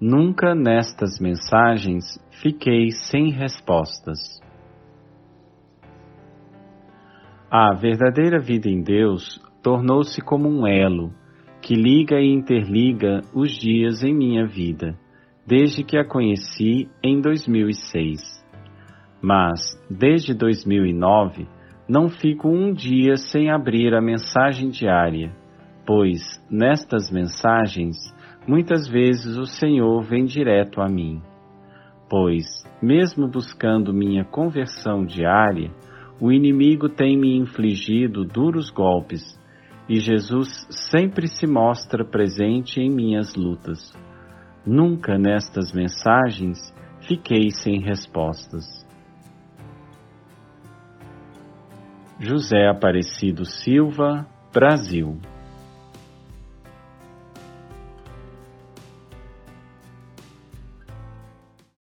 Nunca nestas mensagens fiquei sem respostas. A verdadeira vida em Deus tornou-se como um elo que liga e interliga os dias em minha vida, desde que a conheci em 2006. Mas, desde 2009, não fico um dia sem abrir a mensagem diária, pois, nestas mensagens, muitas vezes o Senhor vem direto a mim. Pois, mesmo buscando minha conversão diária, o inimigo tem me infligido duros golpes e Jesus sempre se mostra presente em minhas lutas. Nunca nestas mensagens fiquei sem respostas. José Aparecido Silva, Brasil